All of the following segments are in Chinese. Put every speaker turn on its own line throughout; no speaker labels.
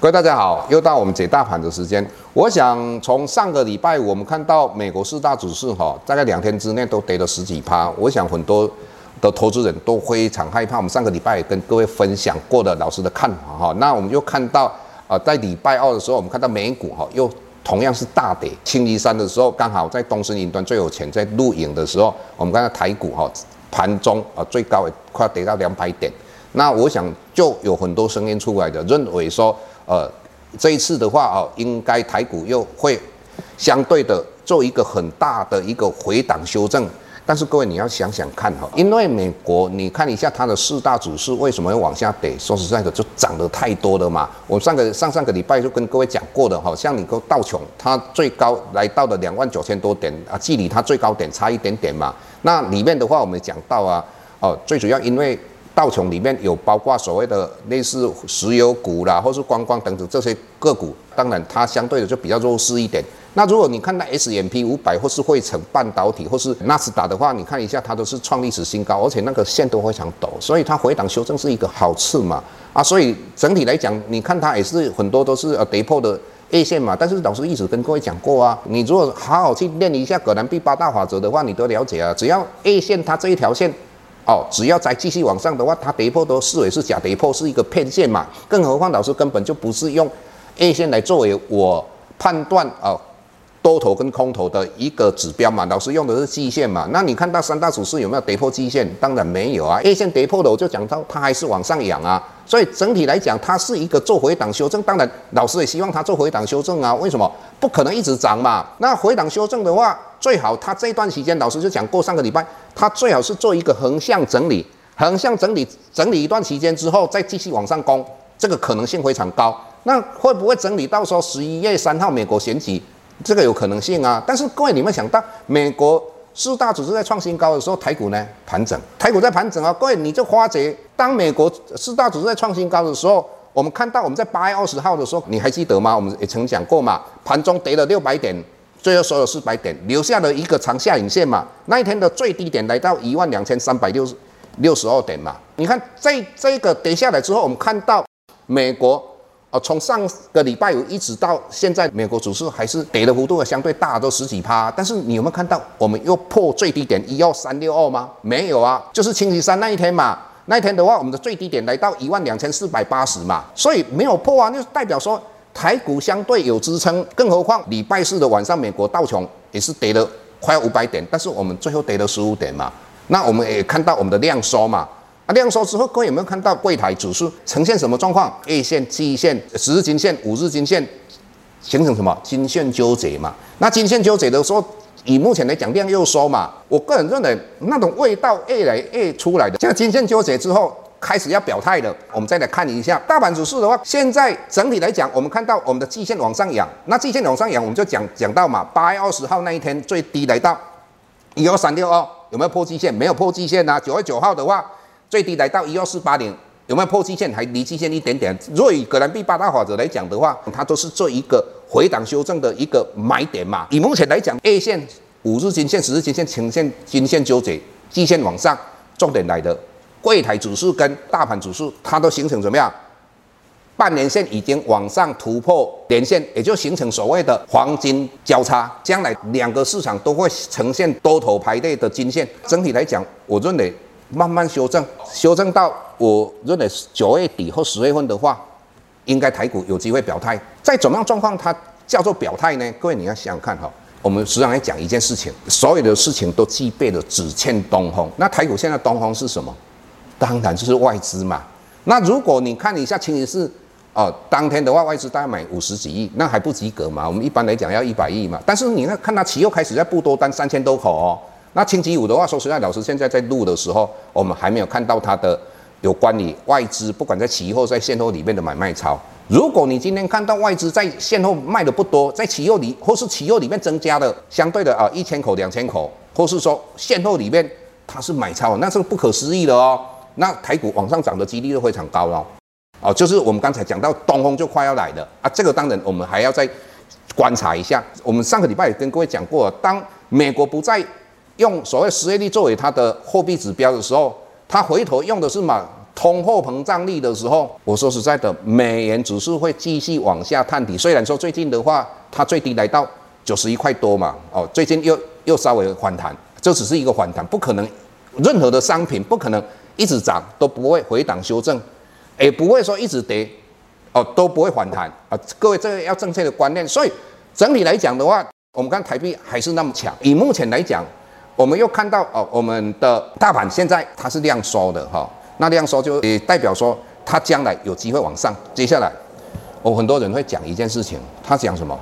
各位大家好，又到我们解大盘的时间。我想从上个礼拜我们看到美国四大指数哈，大概两天之内都跌了十几趴。我想很多的投资人都非常害怕。我们上个礼拜也跟各位分享过的老师的看法哈。那我们又看到啊，在礼拜二的时候，我们看到美股哈又同样是大跌。星期三的时候，刚好在东森云端最有钱在录影的时候，我们看到台股哈盘中啊最高也快要跌到两百点。那我想就有很多声音出来的认为说。呃，这一次的话哦，应该台股又会相对的做一个很大的一个回档修正。但是各位你要想想看哈，因为美国你看一下它的四大指数为什么会往下跌？说实在的，就涨得太多了嘛。我上个上上个礼拜就跟各位讲过的哈，像你个道琼，它最高来到了两万九千多点啊，距离它最高点差一点点嘛。那里面的话我们讲到啊，哦，最主要因为。道琼里面有包括所谓的类似石油股啦，或是观光等等这些个股，当然它相对的就比较弱势一点。那如果你看到 S M P 五百或是汇成半导体或是纳斯达的话，你看一下它都是创历史新高，而且那个线都非常陡，所以它回档修正是一个好事嘛。啊，所以整体来讲，你看它也是很多都是呃跌破的 A 线嘛。但是老师一直跟各位讲过啊，你如果好好去练一下葛兰碧八大法则的话，你都了解啊。只要 A 线它这一条线。哦，只要再继续往上的话，它跌破都视为是假跌破，是一个骗线嘛。更何况老师根本就不是用 A 线来作为我判断哦多头跟空头的一个指标嘛。老师用的是季线嘛。那你看到三大指数有没有跌破季线？当然没有啊。A 线跌破了，我就讲到它还是往上扬啊。所以整体来讲，它是一个做回档修正。当然，老师也希望它做回档修正啊。为什么？不可能一直涨嘛。那回档修正的话，最好它这段时间，老师就讲过，上个礼拜它最好是做一个横向整理，横向整理整理一段时间之后，再继续往上攻，这个可能性非常高。那会不会整理到说十一月三号美国选举，这个有可能性啊？但是各位，你们想到美国四大指数在创新高的时候，台股呢盘整，台股在盘整啊。各位，你就发觉，当美国四大指数在创新高的时候，我们看到我们在八月二十号的时候，你还记得吗？我们也曾讲过嘛，盘中跌了六百点。最后收了四百点，留下了一个长下影线嘛。那一天的最低点来到一万两千三百六十六十二点嘛。你看这这个跌下来之后，我们看到美国哦，从上个礼拜五一直到现在，美国指数还是跌的幅度相对大，都十几趴。但是你有没有看到我们又破最低点一二三六二吗？没有啊，就是星期三那一天嘛。那一天的话，我们的最低点来到一万两千四百八十嘛，所以没有破啊，就代表说。台股相对有支撑，更何况礼拜四的晚上，美国道琼也是跌了快五百点，但是我们最后跌了十五点嘛。那我们也看到我们的量缩嘛。啊，量缩之后，各位有没有看到柜台指数呈现什么状况？A 线、季线、十日均线、五日均线形成什么均线纠结嘛？那均线纠结的时候，以目前来讲量又缩嘛。我个人认为那种味道越来越出来的，现在均线纠结之后。开始要表态了，我们再来看一下大盘指数的话，现在整体来讲，我们看到我们的季线往上扬，那季线往上扬，我们就讲讲到嘛，八月二十号那一天最低来到一二三六二，有没有破季线？没有破季线啊。九月九号的话，最低来到一二四八零，有没有破季线？还离季线一点点。若以葛兰碧八大法则来讲的话，它都是做一个回档修正的一个买点嘛。以目前来讲，A 线、五日均线、十日均线呈现均线纠结，季线往上，重点来的。柜台指数跟大盘指数，它都形成怎么样？半年线已经往上突破年线，也就形成所谓的黄金交叉。将来两个市场都会呈现多头排列的均线。整体来讲，我认为慢慢修正，修正到我认为九月底或十月份的话，应该台股有机会表态。在怎么样状况它叫做表态呢？各位你要想想看哈。我们时常来讲一件事情，所有的事情都具备了只欠东风。那台股现在东风是什么？当然就是外资嘛。那如果你看一下清一色，哦，当天的话外资大概买五十几亿，那还不及格嘛？我们一般来讲要一百亿嘛。但是你看，看它期货开始在布多单三千多口哦。那星期五的话，说实在，老师现在在录的时候，我们还没有看到它的有关于外资不管在期货在现货里面的买卖超。如果你今天看到外资在现货卖的不多，在期货里或是期货里面增加的相对的啊一千口两千口，或是说现货里面它是买超，那是不可思议的哦。那台股往上涨的几率就非常高了，哦，就是我们刚才讲到东风就快要来了啊，这个当然我们还要再观察一下。我们上个礼拜也跟各位讲过，当美国不再用所谓失业率作为它的货币指标的时候，它回头用的是嘛通货膨胀率的时候，我说实在的，美元指数会继续往下探底。虽然说最近的话，它最低来到九十一块多嘛，哦，最近又又稍微反弹，这只是一个反弹，不可能任何的商品不可能一直涨都不会回档修正，也不会说一直跌，哦，都不会反弹啊。各位这个要正确的观念。所以整体来讲的话，我们看台币还是那么强。以目前来讲，我们又看到哦，我们的大盘现在它是量缩的哈，那量缩就也代表说它将来有机会往上。接下来，哦，很多人会讲一件事情，他讲什么？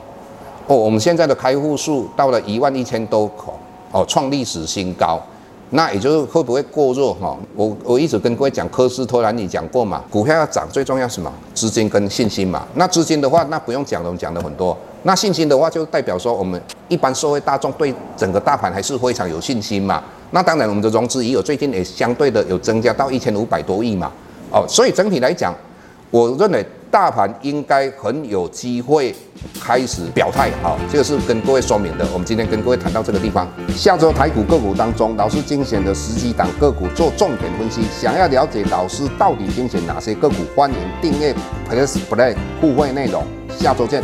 哦，我们现在的开户数到了一万一千多口，哦，创历史新高。那也就是会不会过热哈？我我一直跟各位讲，科斯托兰尼讲过嘛，股票要涨最重要什么？资金跟信心嘛。那资金的话，那不用讲了，我们讲了很多。那信心的话，就代表说我们一般社会大众对整个大盘还是非常有信心嘛。那当然，我们的融资也有最近也相对的有增加到一千五百多亿嘛。哦，所以整体来讲，我认为。大盘应该很有机会开始表态，好，这个是跟各位说明的。我们今天跟各位谈到这个地方，下周台股个股当中，老师精选的十几档个股做重点分析。想要了解老师到底精选哪些个股，欢迎订阅 Plus Play 互惠内容。下周见。